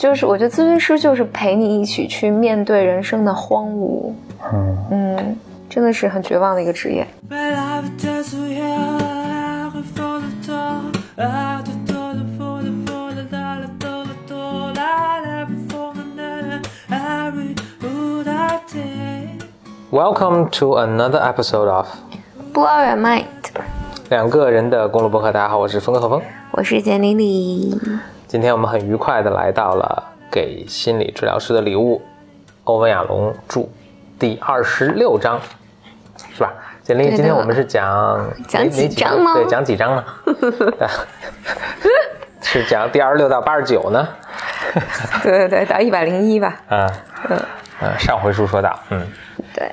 就是我觉得咨询师就是陪你一起去面对人生的荒芜，嗯。嗯，真的是很绝望的一个职业。Welcome to another episode of Blow Mind，两个人的公路博客。大家好，我是峰哥何峰，我是简丽丽。今天我们很愉快的来到了给心理治疗师的礼物，欧文亚龙著第二十六章，是吧？简历，今天我们是讲讲哪几章吗对，讲几章呢？对 是讲第二十六到八十九呢？对对对，到一百零一吧。嗯嗯嗯，上回书说到，嗯，对，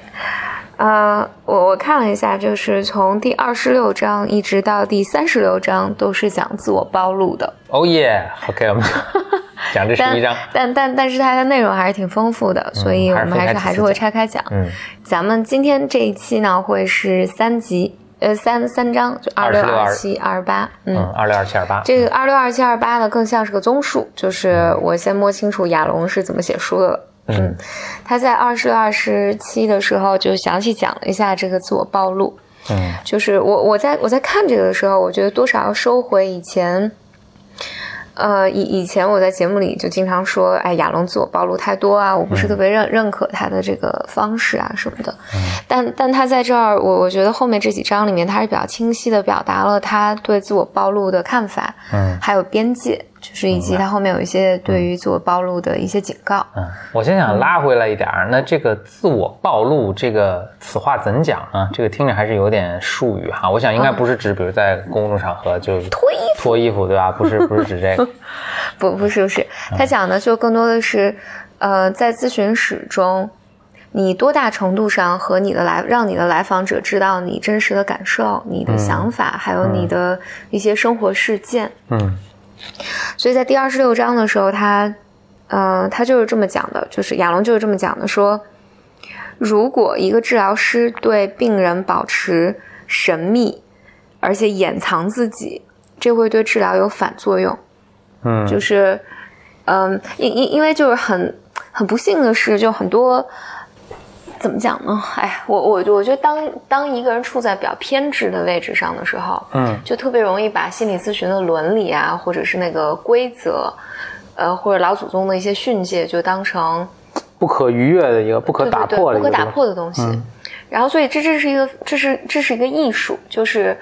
呃，我我看了一下，就是从第二十六章一直到第三十六章都是讲自我暴露的，哦耶，OK，我们 讲这十但一章，但但但是它的内容还是挺丰富的，所以我们还是还是会拆开讲。嗯，咱们今天这一期呢会是三集，呃，三三章，就二六、26二七、二十八，嗯，二六二七二八，这个二六、二七、二八呢，更像是个综述，就是我先摸清楚亚龙是怎么写书的了。嗯，他在二十六、二十七的时候就详细讲了一下这个自我暴露。嗯就是我我在我在看这个的时候，我觉得多少要收回以前。呃，以以前我在节目里就经常说，哎，亚龙自我暴露太多啊，我不是特别认、认可他的这个方式啊什么的。但但他在这儿，我我觉得后面这几章里面，他是比较清晰的表达了他对自我暴露的看法，嗯还有边界，就是以及他后面有一些对于自我暴露的一些警告。嗯，我先想拉回来一点儿，那这个自我暴露这个此话怎讲啊？这个听着还是有点术语哈。我想应该不是指，比如在公众场合就 脱衣服脱衣服，对吧？不是，不是指这个。不不是不是，他讲的就更多的是，呃，在咨询室中，你多大程度上和你的来让你的来访者知道你真实的感受、你的想法，还有你的一些生活事件。嗯所以在第二十六章的时候，他，呃，他就是这么讲的，就是亚龙就是这么讲的，说，如果一个治疗师对病人保持神秘，而且掩藏自己，这会对治疗有反作用。嗯，就是，嗯，因因因为就是很很不幸的是，就很多怎么讲呢？哎，我我我觉得当当一个人处在比较偏执的位置上的时候，嗯就特别容易把心理咨询的伦理啊，或者是那个规则，呃，或者老祖宗的一些训诫，就当成不可逾越的一个不可打破的不可打破的东西。嗯然后，所以这这是一个，这是这是一个艺术，就是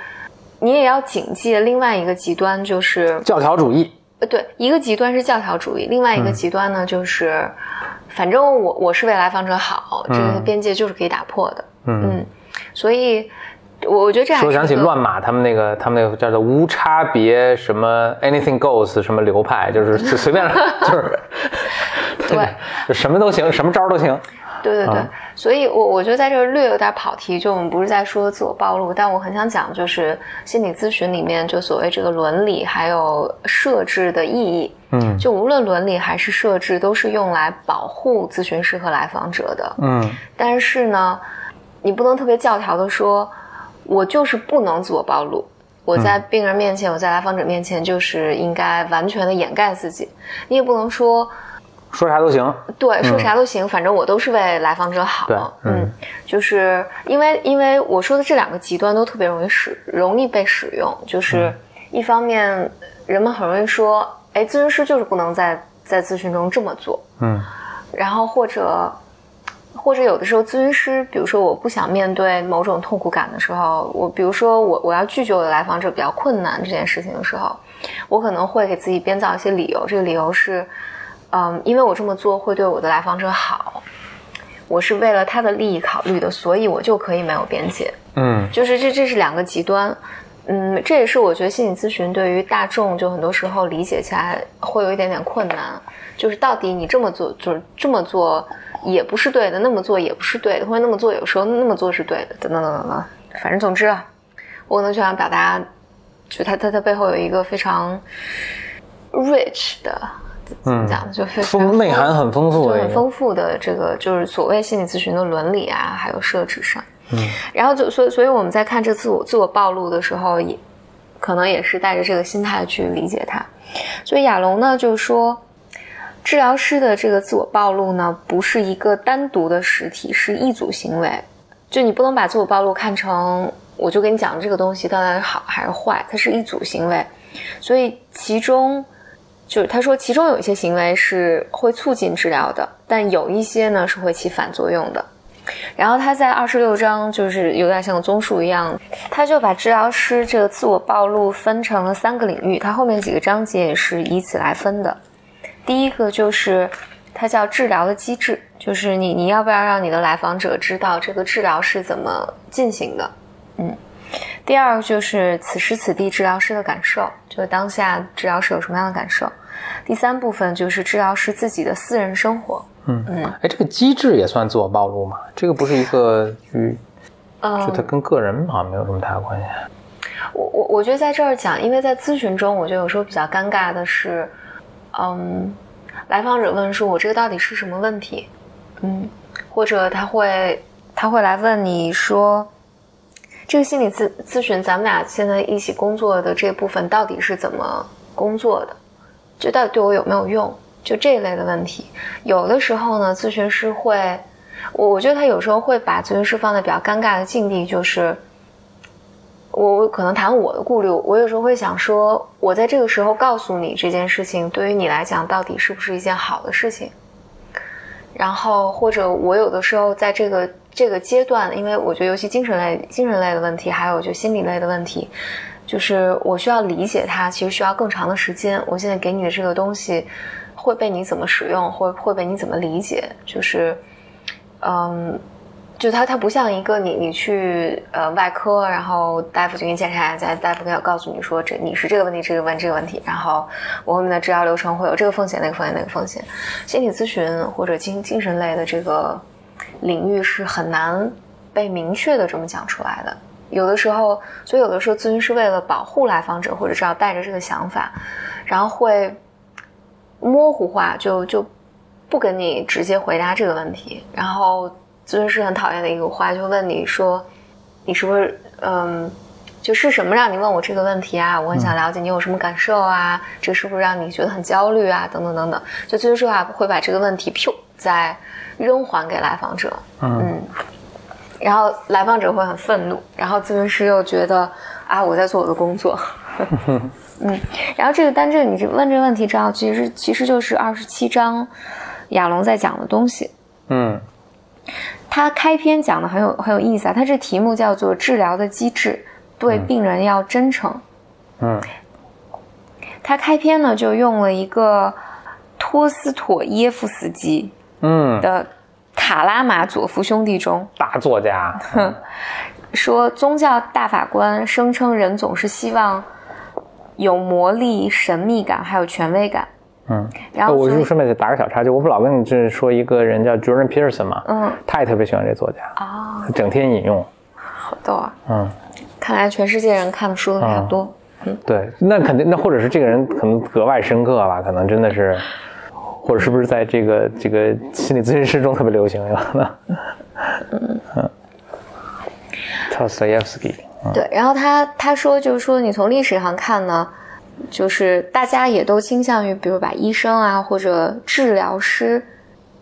你也要警戒另外一个极端，就是教条主义。呃，对，一个极端是教条主义，另外一个极端呢，就是反正我我是为来访者好，这个嗯边界就是可以打破的。嗯，嗯，所以我我觉得这样说想起乱码他们那个他们那个叫做无差别什么 anything goes 什么流派，就是就 随便就是 对，就什么都行，什么招都行。对对对，啊所以我我觉得在这儿略有点跑题，就我们不是在说自我暴露，但我很想讲，就是心理咨询里面就所谓这个伦理还有设置的意义。嗯就无论伦理还是设置，都是用来保护咨询师和来访者的。嗯但是呢，你不能特别教条的说，我就是不能自我暴露。我在病人面前，我在来访者面前，就是应该完全的掩盖自己。你也不能说，说啥都行。对，说啥都行，反正我都是为来访者好。嗯，就是因为因为我说的这两个极端都特别容易使容易被使用，就是一方面人们很容易说，哎，咨询师就是不能在在咨询中这么做，嗯然后或者或者有的时候咨询师，比如说我不想面对某种痛苦感的时候，我比如说我我要拒绝我的来访者比较困难这件事情的时候，我可能会给自己编造一些理由，这个理由是，嗯，因为我这么做会对我的来访者好，我是为了他的利益考虑的，所以我就可以没有边界。嗯就是这这是两个极端，嗯，这也是我觉得心理咨询对于大众就很多时候理解起来会有一点点困难，就是到底你这么做就是这么做也不是对的，那么做也不是对的，或者那么做有时候那么做是对的，等等等等等，反正总之啊，我可能就想表达，就他他他背后有一个非常 rich 的。怎么讲？就非内涵很丰富很丰富的这个就是所谓心理咨询的伦理啊，还有设置上。嗯，然后就所以所以我们在看这自我自我暴露的时候，也可能也是带着这个心态去理解它。所以亚龙呢就说，治疗师的这个自我暴露呢，不是一个单独的实体，是一组行为。就你不能把自我暴露看成，我就跟你讲这个东西到底是好还是坏，它是一组行为。所以其中，就是他说其中有一些行为是会促进治疗的，但有一些呢是会起反作用的。然后他在二十六章就是有点像综述一样，他就把治疗师这个自我暴露分成了三个领域，他后面几个章节也是以此来分的。第一个就是它叫治疗的机制，就是你你要不要让你的来访者知道这个治疗是怎么进行的，嗯。第二个就是此时此地治疗师的感受，就是当下治疗师有什么样的感受。第三部分就是治疗师自己的私人生活。嗯嗯，哎，这个机制也算自我暴露吗？这个不是一个与，就它跟个人好像没有什么太大关系。我我我觉得在这儿讲，因为在咨询中，我觉得有时候比较尴尬的是，嗯，来访者问说：“我这个到底是什么问题？”嗯，或者他会他会来问你说：“这个心理咨咨询，咱们俩现在一起工作的这部分到底是怎么工作的？就到底对我有没有用？”就这一类的问题，有的时候呢，咨询师会，我我觉得他有时候会把咨询师放在比较尴尬的境地，就是我我可能谈我的顾虑，我有时候会想说，我在这个时候告诉你这件事情，对于你来讲到底是不是一件好的事情？然后或者我有的时候在这个这个阶段，因为我觉得尤其精神类精神类的问题，还有就心理类的问题，就是我需要理解它，其实需要更长的时间。我现在给你的这个东西。会被你怎么使用，或会被你怎么理解？就是，嗯，就它它不像一个你你去呃外科，然后大夫就给你检查，一下大夫要告诉你说这你是这个问题，这个问这个问题，然后我后面的治疗流程会有这个风险，那个风险，那个风险。心理咨询或者精精神类的这个领域是很难被明确的这么讲出来的。有的时候，所以有的时候咨询师为了保护来访者，或者是要带着这个想法，然后会。模糊化就就不跟你直接回答这个问题，然后咨询师很讨厌的一个话就问你说，你是不是嗯，就是什么让你问我这个问题啊？我很想了解你有什么感受啊？这是不是让你觉得很焦虑啊？等等等等，就咨询师啊会把这个问题噗再扔还给来访者，嗯，然后来访者会很愤怒，然后咨询师又觉得啊我在做我的工作。嗯，然后这个，单这个你问这个问题，知道其实其实就是二十七章亚龙在讲的东西。嗯，他开篇讲的很有很有意思啊，他这题目叫做治疗的机制，对病人要真诚。嗯，他开篇呢就用了一个托斯妥耶夫斯基嗯。的《卡拉马佐夫兄弟》中。大作家，说宗教大法官声称人总是希望。有魔力、神秘感，还有权威感。嗯，然后我就顺便打个小插，曲我不老跟你这说一个人叫 Jordan Peterson 嘛，嗯，他也特别喜欢这作家啊，整天引用，好逗啊。嗯，看来全世界人看的书都比较多。嗯，对，那肯定，那或者是这个人可能格外深刻吧，可能真的是，或者是不是在这个这个心理咨询师中特别流行有可能。嗯嗯 t o s t o y e v s k y 对，然后他他说就是说，你从历史上看呢，就是大家也都倾向于，比如把医生啊或者治疗师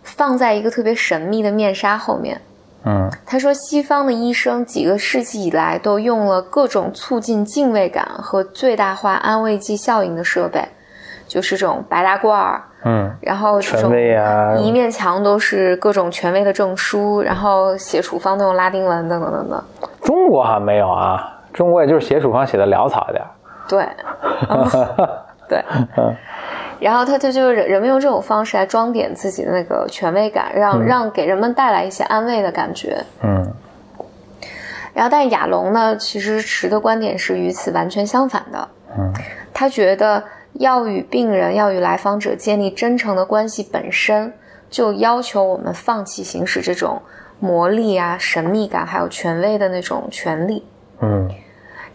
放在一个特别神秘的面纱后面。嗯，他说西方的医生几个世纪以来都用了各种促进敬畏感和最大化安慰剂效应的设备，就是这种白大褂儿，嗯，然后权威啊，一面墙都是各种权威的证书，然后写处方都用拉丁文等等等等。中国好像没有啊，中国也就是写处方写的潦草一点。对，对，然后他他就是人人们用这种方式来装点自己的那个权威感，让让给人们带来一些安慰的感觉。嗯。然后，但是亚龙呢，其实持的观点是与此完全相反的。嗯。他觉得要与病人、要与来访者建立真诚的关系本身，就要求我们放弃行使这种。魔力啊，神秘感，还有权威的那种权利。嗯，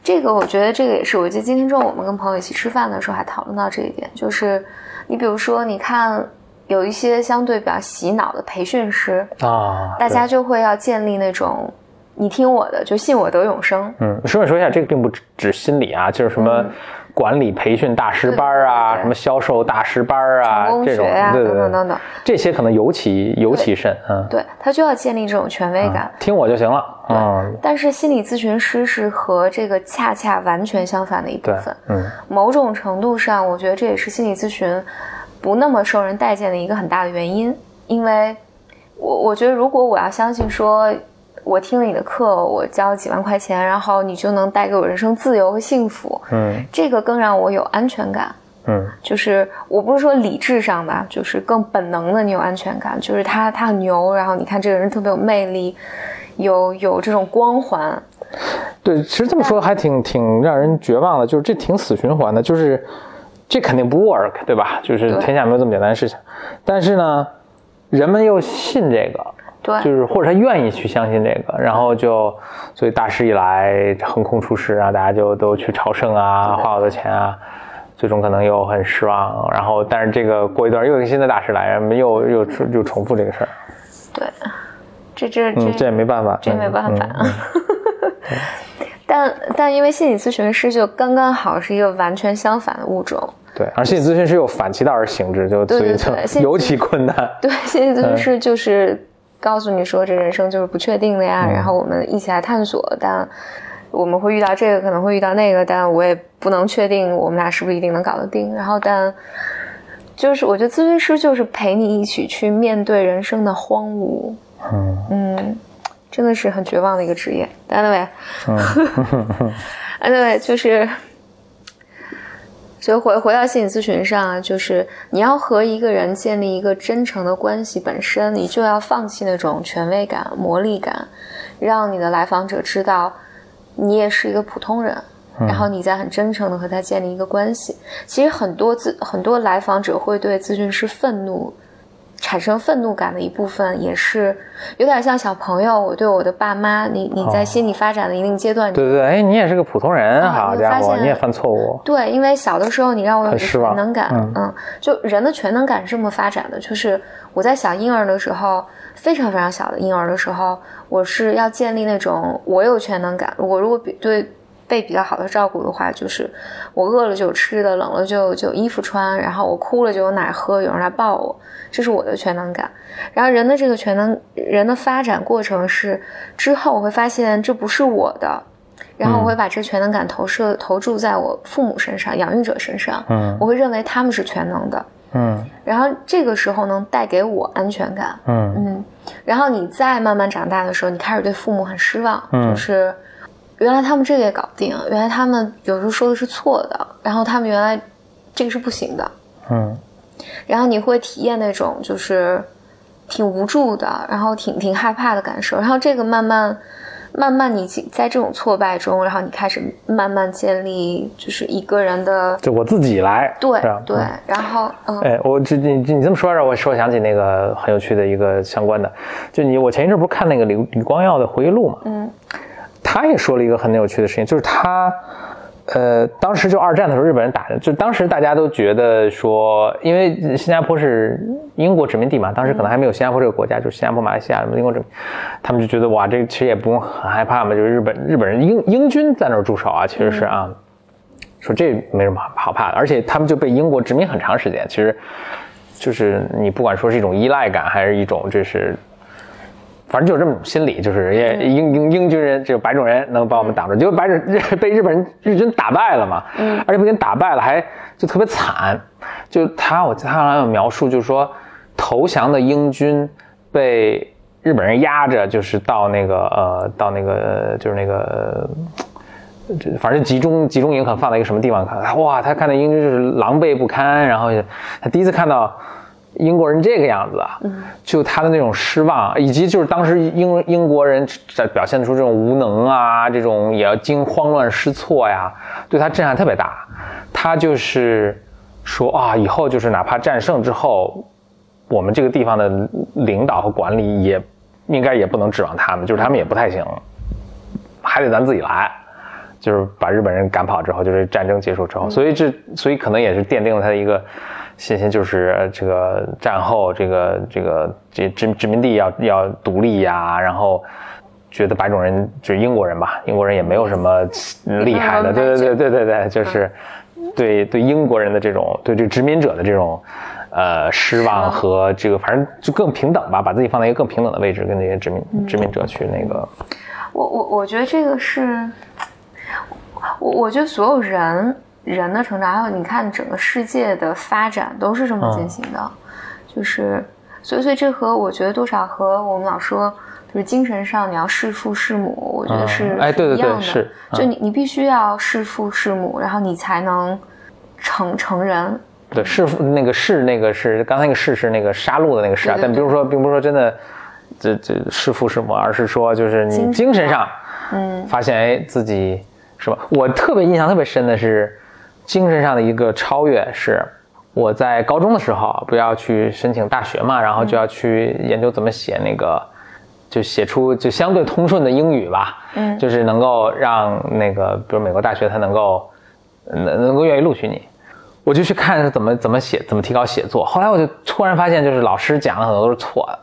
这个我觉得这个也是。我记得今天中午我们跟朋友一起吃饭的时候还讨论到这一点，就是你比如说，你看有一些相对比较洗脑的培训师啊，大家就会要建立那种你听我的，就信我得永生。嗯，顺便说一下，这个并不指心理啊，就是什么。管理培训大师班啊，什么销售大师班啊，这种对对等等等，这些可能尤其尤其甚，嗯，对他就要建立这种权威感，听我就行了，嗯。但是心理咨询师是和这个恰恰完全相反的一部分，嗯，某种程度上，我觉得这也是心理咨询不那么受人待见的一个很大的原因，因为我我觉得如果我要相信说。我听了你的课，我交了几万块钱，然后你就能带给我人生自由和幸福。嗯，这个更让我有安全感。嗯，就是我不是说理智上的，就是更本能的，你有安全感。就是他他很牛，然后你看这个人特别有魅力，有有这种光环。对，其实这么说还挺挺让人绝望的，就是这挺死循环的，就是这肯定不 work，对吧？就是天下没有这么简单的事情。但是呢，人们又信这个。对，就是或者他愿意去相信这个，然后就，所以大师一来横空出世啊，大家就都去朝圣啊，花好多钱啊，最终可能又很失望。然后，但是这个过一段又一个新的大师来，又又又重复这个事儿。对，这这这这也没办法，这也没办法。但但因为心理咨询师就刚刚好是一个完全相反的物种。对，而心理咨询师又反其道而行之，就所以就尤其困难。对，心理咨询师就是。告诉你说，这人生就是不确定的呀，然后我们一起来探索。但我们会遇到这个，可能会遇到那个，但我也不能确定我们俩是不是一定能搞得定。然后，但就是我觉得咨询师就是陪你一起去面对人生的荒芜。嗯嗯，真的是很绝望的一个职业。Anyway，嗯，Anyway，就是。所以回回到心理咨询上啊，就是你要和一个人建立一个真诚的关系，本身你就要放弃那种权威感、魔力感，让你的来访者知道你也是一个普通人，然后你在很真诚的和他建立一个关系。其实很多咨很多来访者会对咨询师愤怒。产生愤怒感的一部分，也是有点像小朋友。我对我的爸妈，你你在心理发展的一定阶段，对对对，哎，你也是个普通人，好家伙，你也犯错误。对，因为小的时候你让我有全能感，嗯，就人的全能感是这么发展的。就是我在小婴儿的时候，非常非常小的婴儿的时候，我是要建立那种我有全能感。我如果比对。被比较好的照顾的话，就是我饿了就有吃的，冷了就就有衣服穿，然后我哭了就有奶喝，有人来抱我，这是我的全能感。然后人的这个全能，人的发展过程是之后我会发现这不是我的，然后我会把这全能感投射投注在我父母身上、养育者身上，嗯，我会认为他们是全能的，嗯，然后这个时候能带给我安全感，嗯。嗯，然后你再慢慢长大的时候，你开始对父母很失望，就是。原来他们这个也搞不定，原来他们有时候说的是错的，然后他们原来这个是不行的，嗯，然后你会体验那种就是挺无助的，然后挺挺害怕的感受，然后这个慢慢慢慢你在这种挫败中，然后你开始慢慢建立就是一个人的，就我自己来，对对，然后嗯，哎，我这你你这么说让，我说想起那个很有趣的一个相关的，就你我前一阵不是看那个李李光耀的回忆录嘛，嗯。他也说了一个很有趣的事情，就是他，呃，当时就二战的时候，日本人打的，就当时大家都觉得说，因为新加坡是英国殖民地嘛，当时可能还没有新加坡这个国家，就是新加坡、马来西亚什么英国殖民，他们就觉得哇，这其实也不用很害怕嘛，就是日本日本人英英 军在那儿驻守啊，其实是啊，说这没什么好怕的，而且他们就被英国殖民很长时间，其实就是你不管说是一种依赖感，还是一种这是。反正就是这么心理，就是英英英军人，这个白种人能把我们挡住，结果白种 被日本人日军打败了嘛，嗯，而且不仅打败了，还就特别惨，就他我他好像有描述，就是说投降的英军被日本人压着，就是到那个呃到那个就是那个，反正集中集中营可能放在一个什么地方看，哇，他看到英军就是狼狈不堪，然后他第一次看到。英国人这个样子啊，就他的那种失望，以及就是当时英英国人在表现出这种无能啊，这种也要惊慌乱失措呀，对他震撼特别大。他就是说啊，以后就是哪怕战胜之后，我们这个地方的领导和管理也应该也不能指望他们，就是他们也不太行，还得咱自己来。就是把日本人赶跑之后，就是战争结束之后，所以这所以可能也是奠定了他的一个。信心就是这个战后这个这个这殖殖民地要要独立呀，然后觉得白种人就是英国人吧，英国人也没有什么厉害的，对对对对对对，就是对对英国人的这种对这个殖民者的这种呃失望和这个，反正就更平等吧，把自己放在一个更平等的位置，跟那些殖民殖民者去那个。我我我觉得这个是，我我觉得所有人人的成长，还有你看整个世界的发展，都是这么进行的，就是所以所以这和我觉得多少和我们老说。就是精神上你要弑父弑母，我觉得是哎，对对对，是，就你你必须要弑父弑母，然后你才能成成人。对，弑父那个弑那个是刚才那个弑是那个杀戮的那个弑啊，但比如说并不是说真的这这弑父弑母，而是说就是你精神上，嗯，发现哎自己是吧？我特别印象特别深的是精神上的一个超越，是我在高中的时候不要去申请大学嘛，然后就要去研究怎么写那个。就写出就相对通顺的英语吧，嗯，就是能够让那个，比如美国大学它能够能能够愿意录取你，我就去看怎么怎么写，怎么提高写作。后来我就突然发现，就是老师讲的很多都是错的，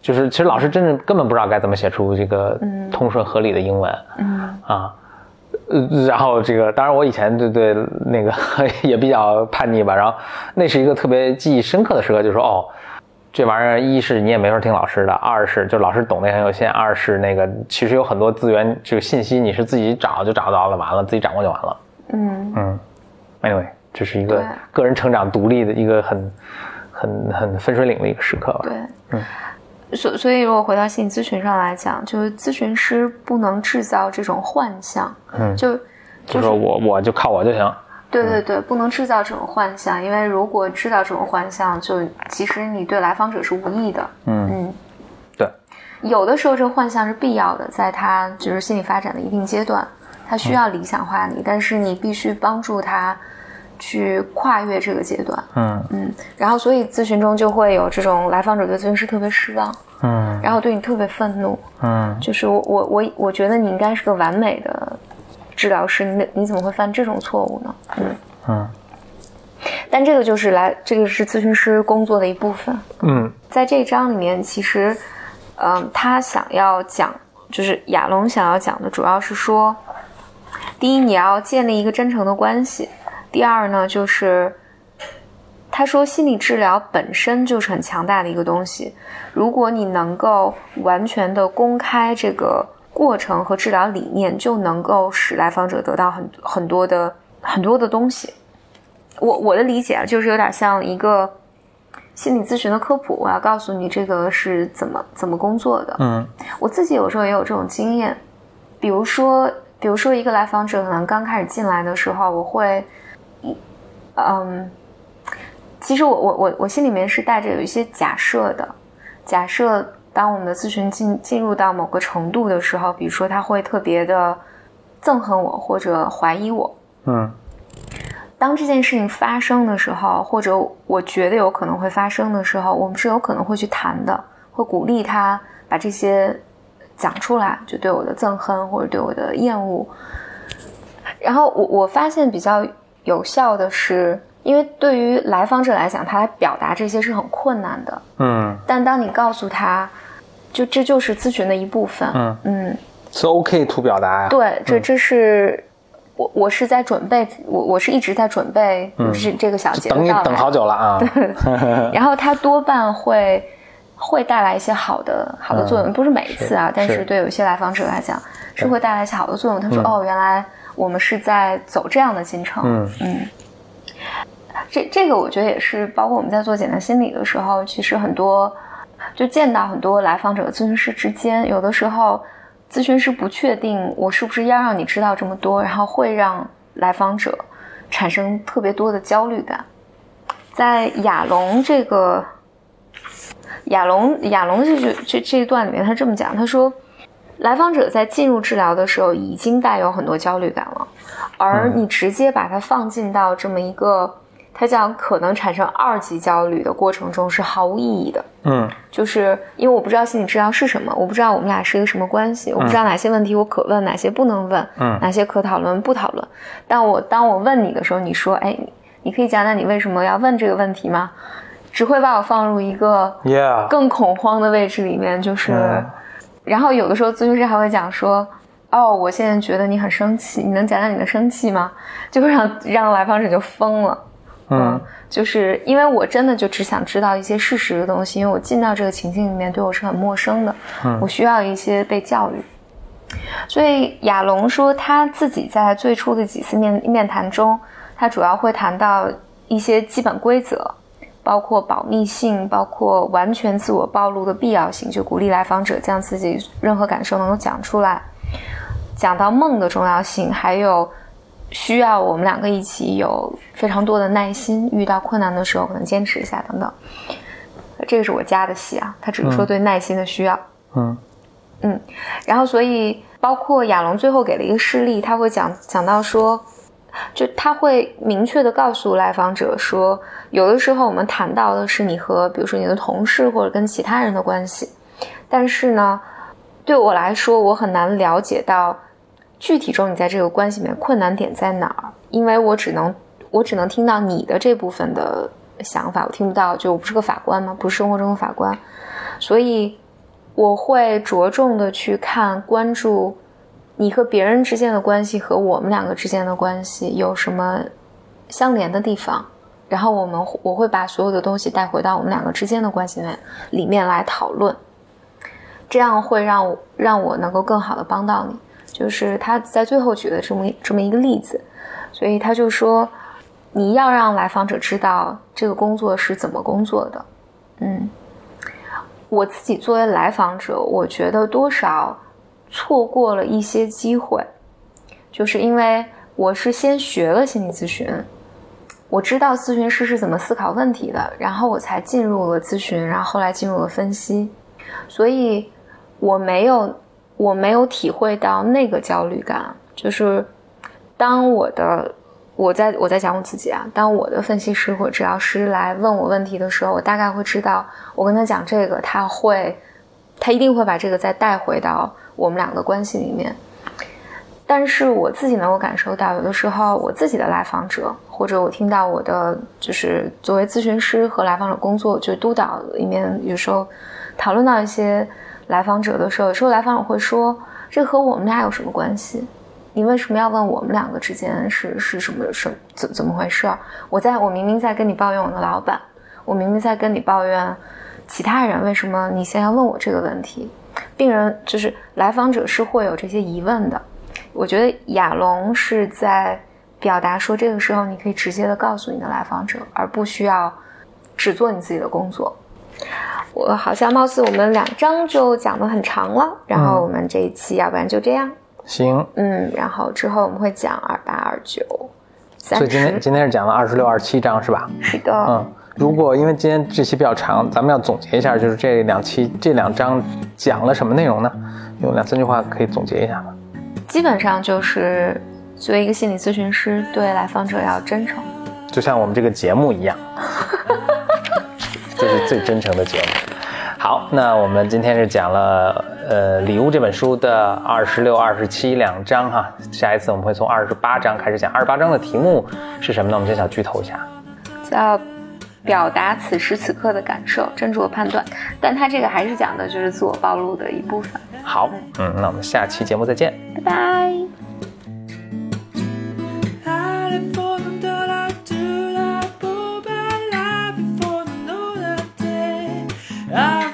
就是其实老师真的根本不知道该怎么写出这个通顺合理的英文，嗯。啊，呃，然后这个当然我以前对对那个 也比较叛逆吧，然后那是一个特别记忆深刻的时刻，就说哦。这玩意儿，一是你也没法听老师的，二是就老师懂得很有限，二是那个其实有很多资源，这个信息你是自己找就找到了，完了自己掌握就完了。嗯嗯，anyway，这是一个个人成长独立的一个很很很分水岭的一个时刻吧。对，嗯，所所以如果回到心理咨询上来讲，就是咨询师不能制造这种幻象，嗯，就就是我我就靠我就行。对对对，不能制造这种幻象，因为如果制造这种幻象，就其实你对来访者是无益的。嗯嗯，对，有的时候这个幻象是必要的，在他就是心理发展的一定阶段，他需要理想化你，但是你必须帮助他去跨越这个阶段。嗯嗯，然后所以咨询中就会有这种来访者对咨询师特别失望，嗯，然后对你特别愤怒，嗯，就是我我我我觉得你应该是个完美的。治疗师，你你怎么会犯这种错误呢？嗯嗯，但这个就是来，这个是咨询师工作的一部分。嗯，在这一章里面，其实，嗯，他想要讲，就是亚龙想要讲的，主要是说，第一，你要建立一个真诚的关系；第二呢，就是他说，心理治疗本身就是很强大的一个东西，如果你能够完全的公开这个。过程和治疗理念就能够使来访者得到很很多的很多的东西。我我的理解啊，就是有点像一个心理咨询的科普，我要告诉你这个是怎么怎么工作的。嗯，我自己有时候也有这种经验，比如说，比如说一个来访者可能刚开始进来的时候，我会，嗯，其实我我我我心里面是带着有一些假设的，假设。当我们的咨询进进入到某个程度的时候，比如说他会特别的憎恨我或者怀疑我，嗯，当这件事情发生的时候，或者我觉得有可能会发生的时候，我们是有可能会去谈的，会鼓励他把这些讲出来，就对我的憎恨或者对我的厌恶。然后我我发现比较有效的是。因为对于来访者来讲，他来表达这些是很困难的。嗯，但当你告诉他，就这就是咨询的一部分。嗯嗯，是 OK to 表达呀。对，这这是我我是在准备，我我是一直在准备这这个小节等你等好久了啊。对 然后他多半会会带来一些好的好的作用，不是每一次啊，但是对有些来访者来讲是会带来一些好的作用。他说：“哦，原来我们是在走这样的进程。”嗯嗯。这这个我觉得也是，包括我们在做简单心理的时候，其实很多就见到很多来访者、咨询师之间，有的时候咨询师不确定我是不是要让你知道这么多，然后会让来访者产生特别多的焦虑感。在亚龙这个亚龙亚龙这句这这一段里面，他这么讲，他说来访者在进入治疗的时候已经带有很多焦虑感了，而你直接把它放进到这么一个。他讲可能产生二级焦虑的过程中是毫无意义的。嗯，就是因为我不知道心理治疗是什么，我不知道我们俩是一个什么关系，我不知道哪些问题我可问，哪些不能问，嗯，哪些可讨论不讨论。但我当我问你的时候，你说，哎，你可以讲讲你为什么要问这个问题吗？只会把我放入一个更恐慌的位置里面。就是，然后有的时候咨询师还会讲说，哦，我现在觉得你很生气，你能讲讲你的生气吗？就会让让来访者就疯了。嗯，就是因为我真的就只想知道一些事实的东西，因为我进到这个情境里面对我是很陌生的，嗯我需要一些被教育。所以亚龙说他自己在最初的几次面面谈中，他主要会谈到一些基本规则，包括保密性，包括完全自我暴露的必要性，就鼓励来访者将自己任何感受能够讲出来。讲到梦的重要性，还有需要我们两个一起有非常多的耐心，遇到困难的时候可能坚持一下等等。这个是我加的戏啊，他只是说对耐心的需要。嗯嗯，然后所以包括亚龙最后给了一个事例，他会讲讲到说，就他会明确的告诉来访者说，有的时候我们谈到的是你和比如说你的同事或者跟其他人的关系，但是呢，对我来说，我很难了解到具体中你在这个关系里面困难点在哪儿，因为我只能我只能听到你的这部分的想法，我听不到，就我不是个法官嘛，不是生活中的法官，所以。我会着重的去看、关注你和别人之间的关系和我们两个之间的关系有什么相连的地方，然后我们我会把所有的东西带回到我们两个之间的关系里面里面来讨论，这样会让我让我能够更好的帮到你。就是他在最后举的这么这么一个例子，所以他就说你要让来访者知道这个工作是怎么工作的，嗯。我自己作为来访者，我觉得多少错过了一些机会，就是因为我是先学了心理咨询，我知道咨询师是怎么思考问题的，然后我才进入了咨询，然后后来进入了分析，所以我没有我没有体会到那个焦虑感，就是当我的。我在我在讲我自己啊，当我的分析师或治疗师来问我问题的时候，我大概会知道，我跟他讲这个，他会，他一定会把这个再带回到我们两个关系里面。但是我自己能够感受到，有的时候我自己的来访者，或者我听到我的就是作为咨询师和来访者工作，就督导里面有时候讨论到一些来访者的时候，有时候来访者会说，这和我们俩有什么关系？你为什么要问我们两个之间是是什么什怎怎么回事？我在我明明在跟你抱怨我的老板，我明明在跟你抱怨其他人，为什么你现在要问我这个问题？病人就是来访者是会有这些疑问的。我觉得亚龙是在表达说，这个时候你可以直接的告诉你的来访者，而不需要只做你自己的工作。我好像貌似我们两章就讲的很长了，然后我们这一期要不然就这样。行，嗯，然后之后我们会讲二八二九，所以今天今天是讲了二十六、二十七章是吧？是的，嗯，如果因为今天这期比较长，咱们要总结一下，就是这两期这两章讲了什么内容呢？用两三句话可以总结一下吗？基本上就是作为一个心理咨询师，对来访者要真诚，就像我们这个节目一样，这是最真诚的节目。好，那我们今天是讲了呃《礼物》这本书的二十六、二十七两章哈，下一次我们会从二十八章开始讲。二十八章的题目是什么呢？我们先小剧透一下，叫表达此时此刻的感受，斟酌判断。但他这个还是讲的就是自我暴露的一部分。好，嗯，那我们下期节目再见，拜拜。Ah!